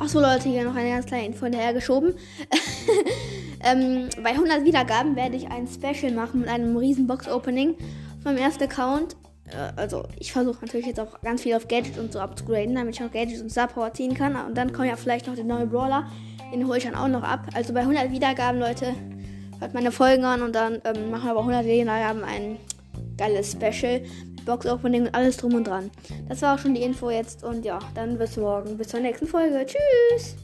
Achso, Leute, hier noch eine ganz kleine Info hinterhergeschoben. ähm, bei 100 Wiedergaben werde ich ein Special machen mit einem riesen Box-Opening meinem ersten Account. Äh, also, ich versuche natürlich jetzt auch ganz viel auf Gadget und so abzugraden, damit ich auch Gadgets und Star Power ziehen kann. Und dann kommt ja vielleicht noch der neue Brawler. Den hole ich dann auch noch ab. Also bei 100 Wiedergaben, Leute, hört meine Folgen an und dann ähm, machen wir bei 100 Wiedergaben ein geiles Special. Box Opening und alles drum und dran. Das war auch schon die Info jetzt und ja, dann bis morgen. Bis zur nächsten Folge. Tschüss!